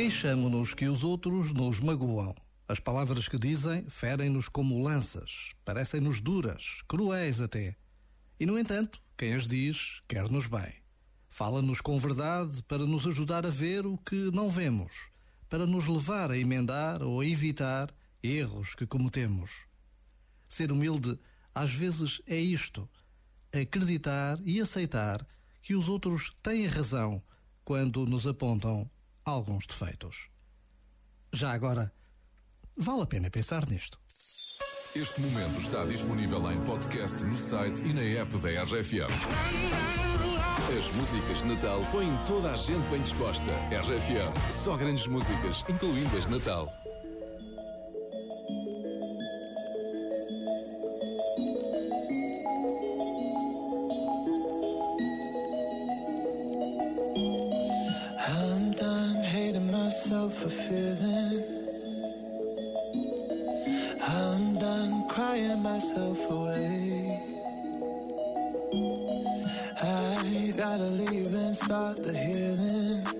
Queixamo-nos que os outros nos magoam. As palavras que dizem ferem-nos como lanças, parecem-nos duras, cruéis até. E, no entanto, quem as diz quer-nos bem. Fala-nos com verdade para nos ajudar a ver o que não vemos, para nos levar a emendar ou a evitar erros que cometemos. Ser humilde, às vezes, é isto: acreditar e aceitar que os outros têm razão quando nos apontam alguns defeitos. Já agora, vale a pena pensar nisto. Este momento está disponível em podcast no site e na app da RFM. As músicas de Natal põem toda a gente bem disposta. RFM, só grandes músicas, incluindo as de Natal. Feeling. I'm done crying myself away. I gotta leave and start the healing.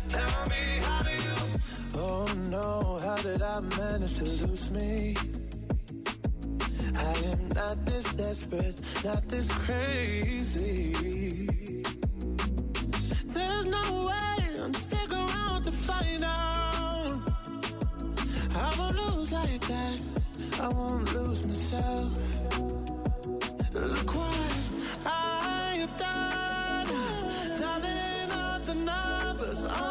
Did I manage to lose me? I am not this desperate, not this crazy. There's no way I'm sticking around to find out. I won't lose like that. I won't lose myself. Look what I have done. Dialing up the numbers.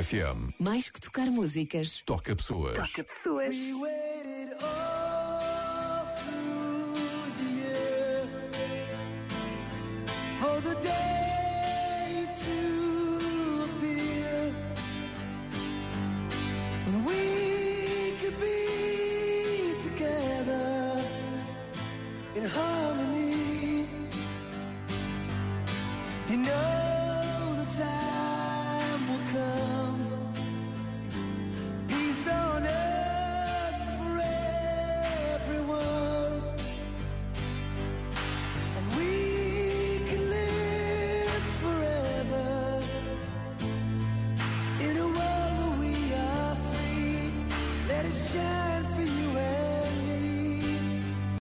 RFM, Mais que tocar músicas, toca pessoas. toca pessoas. We waited all through the year for the day